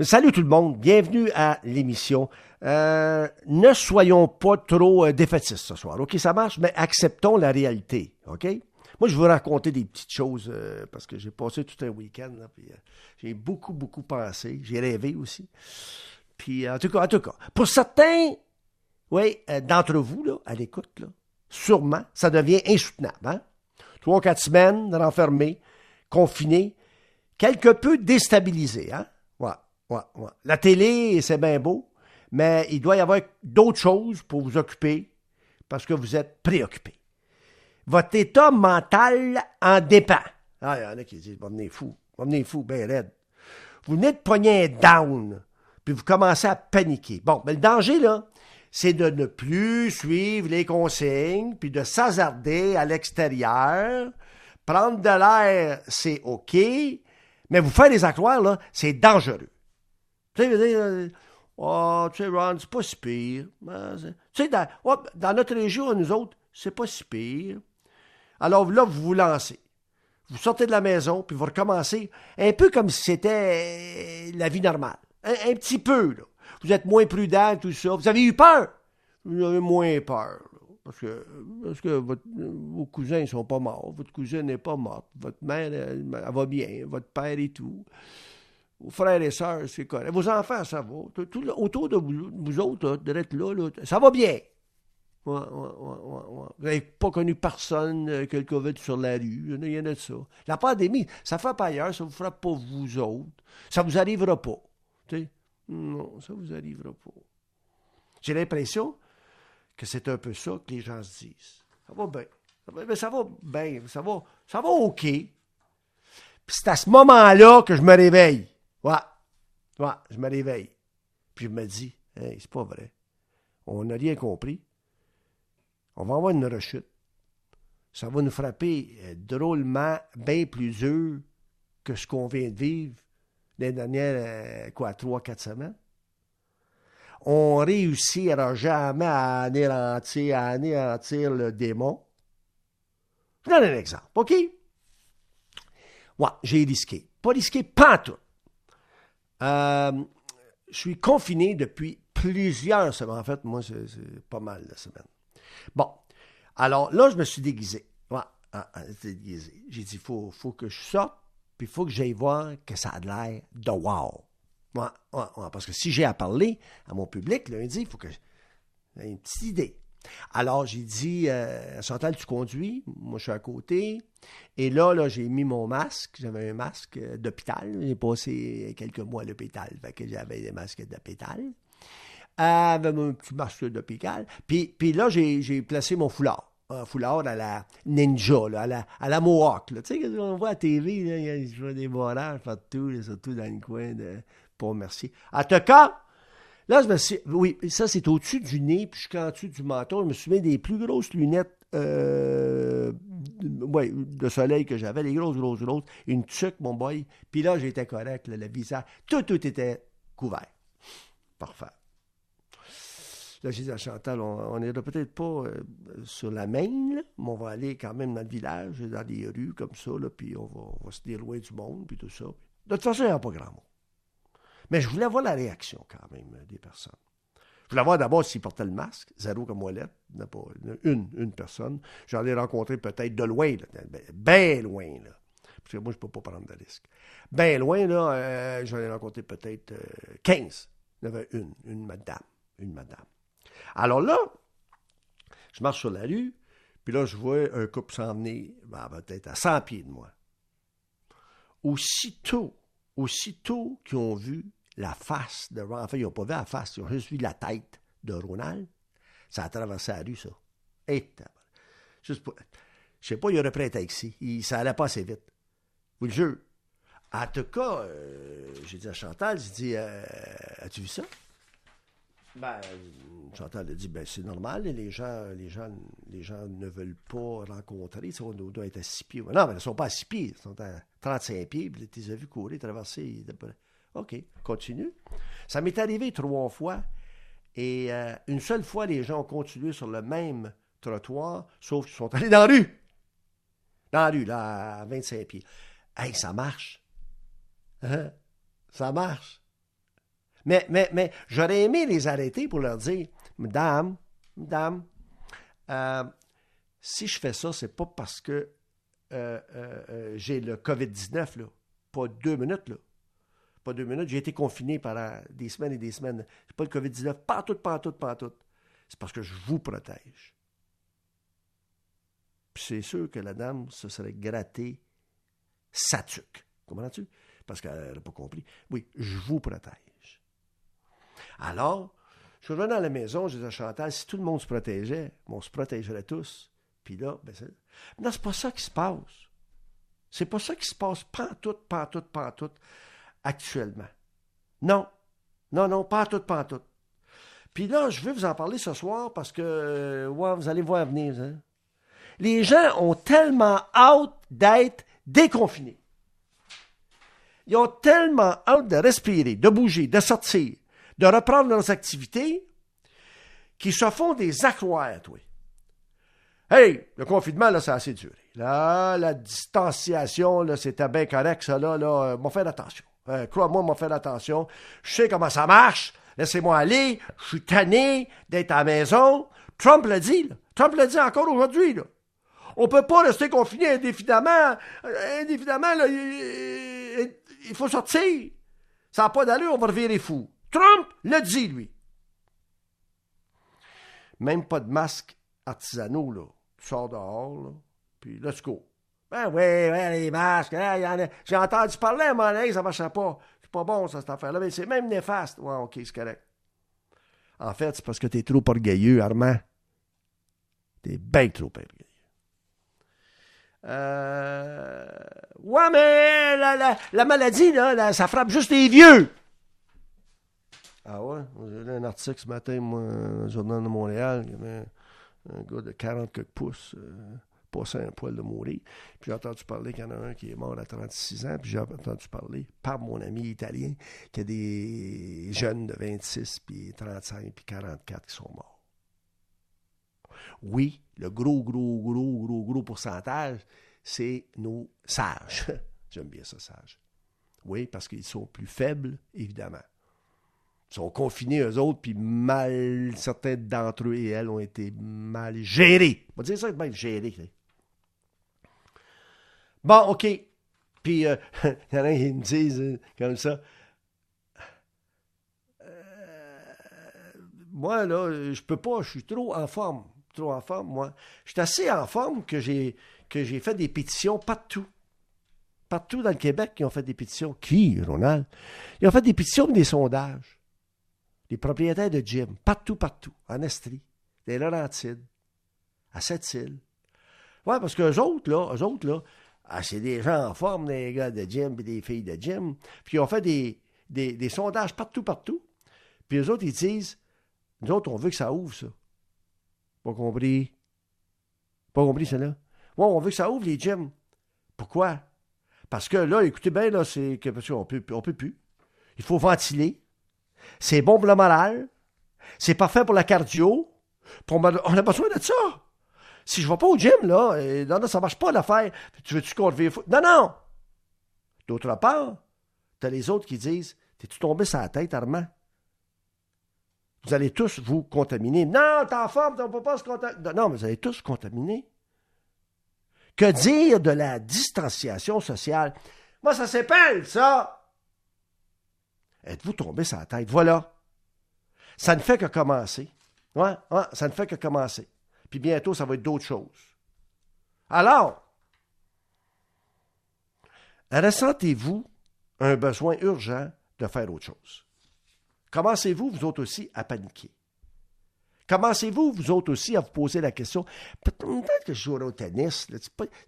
Salut tout le monde, bienvenue à l'émission. Euh, ne soyons pas trop euh, défaitistes ce soir, ok? Ça marche, mais acceptons la réalité, ok? Moi, je veux raconter des petites choses euh, parce que j'ai passé tout un week-end, j'ai beaucoup, beaucoup pensé. J'ai rêvé aussi. Puis, en tout cas, en tout cas, pour certains, oui, d'entre vous, là, à l'écoute, là, sûrement, ça devient insoutenable, hein? Trois, quatre semaines renfermés, confinés, quelque peu déstabilisés, hein? Ouais, ouais. La télé, c'est bien beau, mais il doit y avoir d'autres choses pour vous occuper parce que vous êtes préoccupé. Votre état mental en dépend. Ah, il y en a qui disent, va fou, va fou, ben raide. Vous venez de pogner un down, puis vous commencez à paniquer. Bon, mais le danger, là, c'est de ne plus suivre les consignes, puis de s'hasarder à l'extérieur. Prendre de l'air, c'est OK, mais vous faire des accroires, là, c'est dangereux. Tu sais, euh, oh, tu sais, Ron, c'est pas si pire. C'est- Tu sais, dans, notre région, nous autres, c'est pas si pire. Alors là, vous vous lancez. Vous sortez de la maison, puis vous recommencez un peu comme si c'était euh, la vie normale. Un, petit peu, là. Vous êtes moins prudent, tout ça. Vous avez eu peur? Vous avez moins peur. Parce que, vos cousins ne sont pas morts. Votre cousine n'est pas morte. Votre mère, elle va bien. Votre père et tout. Vos frères et sœurs, c'est correct. Vos enfants, ça va. Tout, autour de vous, autres, là, d'être là, ça va bien. Vous n'avez pas connu personne euh, que le COVID sur la rue. Il y en a- de ça. La pandémie, ça ne frappe ailleurs, ça ne vous frappe pas vous autres. Ça ne vous arrivera pas. Non, ça ne vous arrivera pas. J'ai l'impression que c'est un peu ça que les gens se disent. Ça va bien. Ça va, mais ça va bien. Ça va, ça va OK. Puis c'est à ce moment-là que je me réveille. Ouais. Ouais, je me réveille. Puis je me dis, c'est pas vrai. On n'a rien compris. On va avoir une rechute. Ça va nous frapper euh, drôlement bien plus dur que ce qu'on vient de vivre les dernières, euh, quoi, trois, quatre semaines. On réussira jamais à anéantir, à anéantir le démon. Je donne un exemple, OK? Ouais, j'ai risqué. Pas risqué, pas tout. Euh, je suis confiné depuis plusieurs semaines. En fait, moi, c'est pas mal de semaines. Bon. Alors là, je me suis déguisé. Ouais, ah, ah, déguisé. J'ai dit, il faut, faut que je sorte, puis il faut que j'aille voir que ça a l'air de wow. Ouais, ouais, parce que si j'ai à parler à mon public lundi, il faut que j'ai une petite idée. Alors, j'ai dit, euh, Chantal, tu conduis, moi je suis à côté. Et là, j'ai mis mon masque. J'avais un masque euh, d'hôpital. J'ai passé quelques mois à l'hôpital. J'avais des masques d'hôpital. Avec un petit masque d'hôpital. Puis, puis là, j'ai placé mon foulard. Un foulard à la ninja, à, la, à la Mohawk. Tu sais, on voit à TV, il y a- des barrages partout, surtout dans le coin de Pont-Mercier. En tout cas, Là, je me suis. Oui, ça, c'est au-dessus du nez, puis jusqu'en dessous du menton. Je me suis mis des plus grosses lunettes euh, ouais, de soleil que j'avais, les grosses, grosses, grosses. Une tuque, mon boy. Puis là, j'étais correct, le visage. Tout, tout était couvert. Parfait. Là, j'ai dit à Chantal, on n'ira peut-être pas euh, sur la main, là, mais on va aller quand même dans le village, dans des rues comme ça, puis on va, se dire du monde, puis tout ça. De toute façon, il n'y a pas grand monde. Mais je voulais voir la réaction quand même euh, des personnes. Je voulais voir d'abord s'ils portaient le masque, zéro comme Ouellette, une, une personne. J'en ai rencontré peut-être de loin, là, ben, bien loin, là. Parce que moi, je ne peux pas prendre de risque. Bien loin, là, euh, j'en ai rencontré peut-être euh, 15. Il y avait une, une madame, une madame. Alors là, je marche sur la rue, puis là, je vois un couple s'en venir, ben, peut-être à 100 pieds de moi. Aussitôt, aussitôt qu'ils ont vu la face de Ronald, enfin, ils n'ont pas vu la face, ils ont juste vu la tête de Ronald, ça a traversé la rue, ça. Et, juste pour, je sais pas, il aurait pris un taxi. Il, ça allait pas assez vite. Vous le jure. En tout cas, euh, j'ai dit à Chantal, j'ai dit, euh, as-tu vu ça? Ben, Chantal a dit, ben, c'est normal, les gens, les, gens, les gens ne veulent pas rencontrer, on doit être à six pieds. Non, mais ils ne sont pas à six pieds, ils sont à 35 pieds, tu les as vus courir, traverser. OK, continue. Ça m'est arrivé trois fois, et euh, une seule fois, les gens ont continué sur le même trottoir, sauf qu'ils sont allés dans la rue. Dans la rue, là, à 25 pieds. Hey, ça marche. Hein? Ça marche. Mais, mais, mais j'aurais aimé les arrêter pour leur dire, Madame, Madame, euh, si je fais ça, c'est pas parce que euh, j'ai le COVID-19, là. Pas deux minutes, là. Pas deux minutes. J'ai été confiné pendant des semaines et des semaines. C'est pas le COVID-19. Pas tout, pas tout, pas tout. C'est parce que je vous protège. Puis c'est sûr que la dame se serait grattée sa tuque. Comprends-tu? Parce qu'elle n'a pas compris. Oui, je vous protège. Alors, je suis revenu à la maison, je disais à Chantal, si tout le monde se protégeait, on se protégerait tous. Puis là, ben c'est... Non, c'est pas ça qui se passe. C'est pas ça qui se passe pas tout, pas tout, pas tout, actuellement. Non. Non, non, pas tout, pas tout. Puis là, je veux vous en parler ce soir parce que euh, vous allez voir venir. Hein. Les gens ont tellement hâte d'être déconfinés. Ils ont tellement hâte de respirer, de bouger, de sortir, de reprendre leurs activités, qu'ils se font des accroires, toi. Hey, le confinement, là, ça a assez duré. Là, la distanciation, là, c'était bien correct, ça, là, là, euh, fait attention. Euh, Crois-moi, m'en fait attention. Je sais comment ça marche. Laissez-moi aller. Je suis tanné d'être à la maison. Trump l'a dit, là. Trump l'a dit encore aujourd'hui. On peut pas rester confiné indéfiniment. Euh, indéfiniment, il, faut sortir. Ça n'a pas d'allure, on va revirer fou. Trump l'a dit, lui. Même pas de masque artisanaux, là. Tu sors dehors, là, puis let's go. Ben oui, les masques, hein, j'ai entendu parler à un moment ça marchait pas. C'est pas bon, ça, cette affaire-là, mais c'est même néfaste. Ouais, ok, c'est correct. En fait, c'est parce que t'es trop orgueilleux, Armand. T'es bien trop orgueilleux. Euh... Ouais, mais la maladie, là, ça frappe juste les vieux. Ah ouais? J'ai lu un article ce matin, moi, dans le journal de Montréal. Il y avait un, gars de 40 quelques pouces, euh, passé un poil de mourir. Puis j'ai entendu parler qu'il y en a un qui est mort à 36 ans. Puis j'ai entendu parler par mon ami italien qu'il y a des jeunes de 26, puis 35, puis 44 qui sont morts. Oui, le gros, gros, gros, gros, gros pourcentage, c'est nos sages. J'aime bien ça, sages. Oui, parce qu'ils sont plus faibles, évidemment. Ils sont confinés, eux autres, puis mal, certains d'entre eux et elles ont été mal gérés. On va dire ça, mal gérés. Bon, OK. Puis, il euh, y en a qui me disent euh, comme ça. Euh, moi, là, je peux pas, je suis trop en forme trop en forme, moi. Je suis assez en forme que j'ai, que j'ai fait des pétitions partout. Partout dans le Québec, ils ont fait des pétitions. Qui, Ronald? Ils ont fait des pétitions des sondages. Les propriétaires de gym, partout, partout. En Estrie, des Laurentides, à Sept-Îles. Ouais, parce qu'eux autres, là, eux autres, là, ah, c'est des gens en forme, des gars de gym et des filles de gym. Puis ils ont fait des, des, sondages partout, partout. Puis eux autres, ils disent, nous autres, on veut que ça ouvre, ça. Pas compris. Pas compris, cela. Ouais, on veut que ça ouvre les gyms. Pourquoi? Parce que là, écoutez bien, là, c'est que parce qu'on peut, on peut plus. Il faut ventiler. C'est bon pour le moral. C'est parfait pour la cardio. on a besoin de ça. Si je vais pas au gym, là, et, non, non, ça marche pas l'affaire. Tu veux-tu qu'on Non, non! D'autre part, tu as les autres qui disent T'es-tu tombé sur la tête, Armand? vous allez tous vous contaminer. Non, t'es en forme, on peut pas se contaminer. Non, mais vous allez tous contaminer. Que dire de la distanciation sociale? Moi, ça s'appelle ça. Êtes-vous tombé sur la tête? Voilà. Ça ne fait que commencer. Ouais, ouais, ça ne fait que commencer. Puis bientôt, ça va être d'autres choses. Alors, ressentez-vous un besoin urgent de faire autre chose? Commencez-vous, vous autres aussi, à paniquer? Commencez-vous, vous autres aussi, à vous poser la question, peut-être que je jouerai au tennis. Tu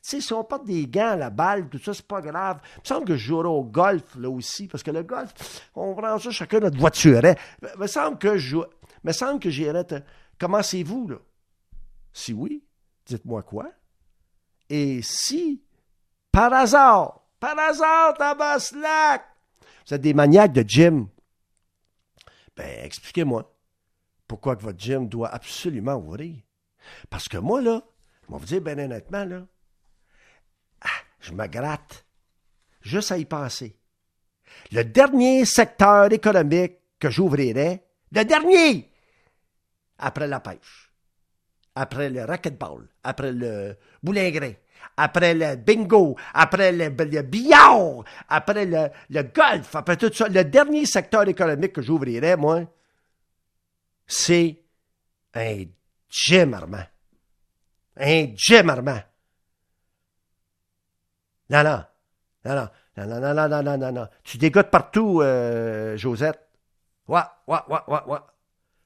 sais, si on porte des gants, la balle, tout ça, c'est pas grave. Il me semble que je jouerai au golf, là aussi, parce que le golf, on ça chacun notre voiture. Il me semble que je me semble que j'irai... Commencez-vous, là? Si oui, dites-moi quoi. Et si, par hasard, par hasard, Tabaslac, vous êtes des maniaques de gym, ben, expliquez-moi. Pourquoi que votre gym doit absolument ouvrir? Parce que moi, là, je vais vous dire bien honnêtement, là, ah, je me gratte juste à y penser. Le dernier secteur économique que j'ouvrirai, le dernier, après la pêche, après le racquetball, après le boulingrin, après le bingo, après le, billard, après le, le, golf, après tout ça, le dernier secteur économique que j'ouvrirai, moi, c'est un gym Armand. Un gym Armand. Non, non. Non, non. Non, non, non, non, non, non. Tu dégotes partout, euh, Josette. Ouais, ouais, ouais, ouais, ouais.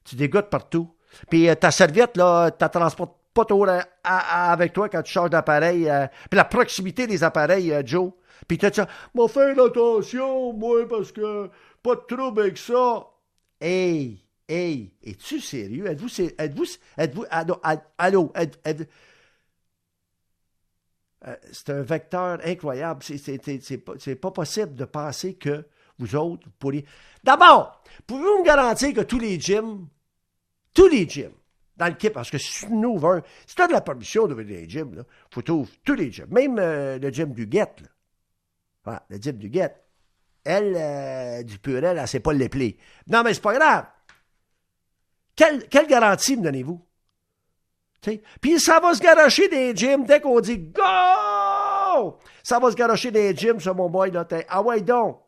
Tu dégotes partout. Puis euh, ta serviette, là, tu transportes pas euh, avec toi quand tu changes d'appareil. Euh, puis la proximité des appareils, Joe. Puis tu ça, m'a fait attention, moi, parce que pas de trouble avec ça. Hey, hey, es-tu sérieux? Êtes-vous, êtes-vous, êtes-vous, allô, allô, euh, c'est un vecteur incroyable. C'est pas, pas possible de penser que vous autres, vous pourriez. D'abord, pouvez-vous me garantir que tous les gyms, tous les gyms, dans le kit, parce que si tu ouvres un, si tu as de la permission d'ouvrir les gyms, il faut t'ouvrir tous les gyms, même euh, le gym du Guet. Voilà, le gym du Guet. Elle, euh, du purel, elle ne sait pas l'épeler. Non, mais c'est pas grave. Quelle, quelle garantie me donnez-vous? Puis ça va se garocher des gyms dès qu'on dit Go! Ça va se garocher des gyms, ça, mon boy. Là, ah ouais, donc.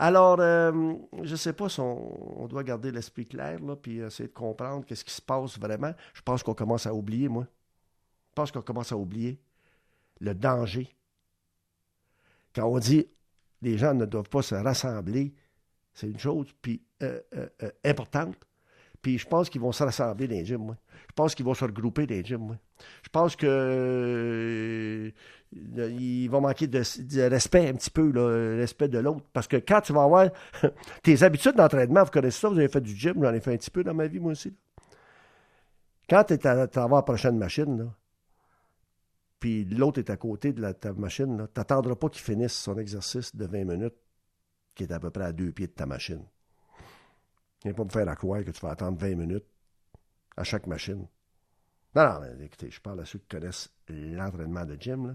Alors, euh, je sais pas si on, doit garder l'esprit clair, là, puis essayer de comprendre qu'est-ce qui se passe vraiment. Je pense qu'on commence à oublier, moi. Je pense qu'on commence à oublier le danger. Quand on dit les gens ne doivent pas se rassembler, c'est une chose puis euh, euh, importante. Puis je pense qu'ils vont se rassembler dans les gyms. Je pense qu'ils vont se regrouper dans les gyms. Je pense que euh, ils manquer de, respect un petit peu, le respect de l'autre. Parce que quand tu vas avoir tes habitudes d'entraînement, vous connaissez ça, vous avez fait du gym, j'en ai fait un petit peu dans ma vie, moi aussi. Quand tu es à, la prochaine machine, là, puis l'autre est à côté de ta machine, tu n'attendras pas qu'il finisse son exercice de 20 minutes, qui est à peu près à deux pieds de ta machine. Viens pas me faire la croire que tu vas attendre 20 minutes à chaque machine. Non, non, mais écoutez, je parle à ceux qui connaissent l'entraînement de gym, là.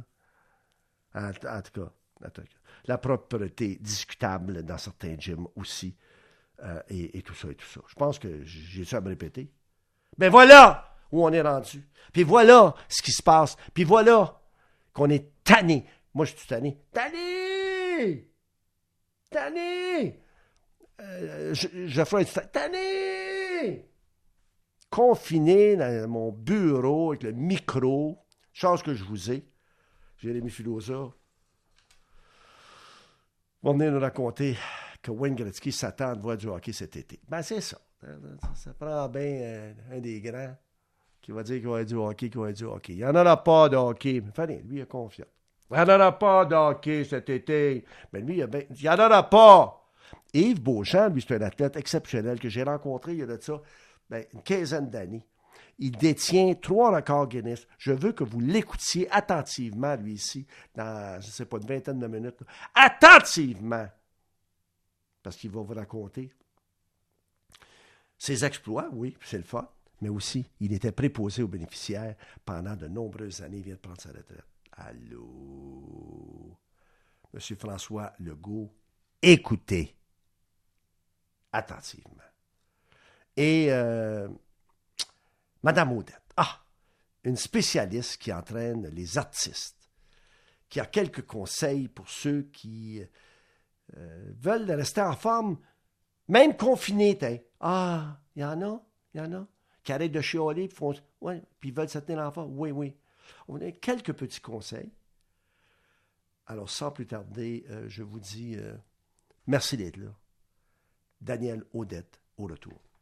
En, tout cas, la propreté discutable dans certains gyms aussi, euh, et, tout ça et tout ça. Je pense que j'ai ça à me répéter. Mais voilà où on est rendu. Puis voilà ce qui se passe. Puis voilà qu'on est tanné. Moi, je suis tanné. Tanné! Tanné! Euh, je ferai tanné! Confiné dans mon bureau avec le micro, chance que je vous ai, Jérémy Filosa, va venir nous raconter que Wayne Gretzky s'attend de voir du hockey cet été. Ben, c'est ça. Ça prend bien euh, un des grands qui va dire qu'il va avoir du hockey, qu'il va avoir du hockey. Il n'y en aura pas de hockey. Mais lui, il a confiance. Il n'y en aura pas de hockey cet été. Mais lui, il, il n'y en aura pas. Yves Beauchamp, lui, c'est un athlète exceptionnel que j'ai rencontré il y a de ça ben, une quinzaine d'années. Il détient trois records Guinness. Je veux que vous l'écoutiez attentivement, lui, ici, dans, je ne sais pas, une vingtaine de minutes. Attentivement! Parce qu'il va vous raconter ses exploits, oui, c'est le fun, mais aussi, il était préposé aux bénéficiaires pendant de nombreuses années. Il vient de prendre sa retraite. Allô? Monsieur François Legault, écoutez attentivement. Et euh, Madame Odette, ah, une spécialiste qui entraîne les artistes, qui a quelques conseils pour ceux qui euh, veulent rester en forme, même confinés. Ah, il y en a, il y en a, qui arrêtent de chialer, puis font, ouais, puis veulent se tenir en forme. Oui, oui. On a quelques petits conseils. Alors, sans plus tarder, euh, je vous dis merci d'être là. Daniel Odette au retour.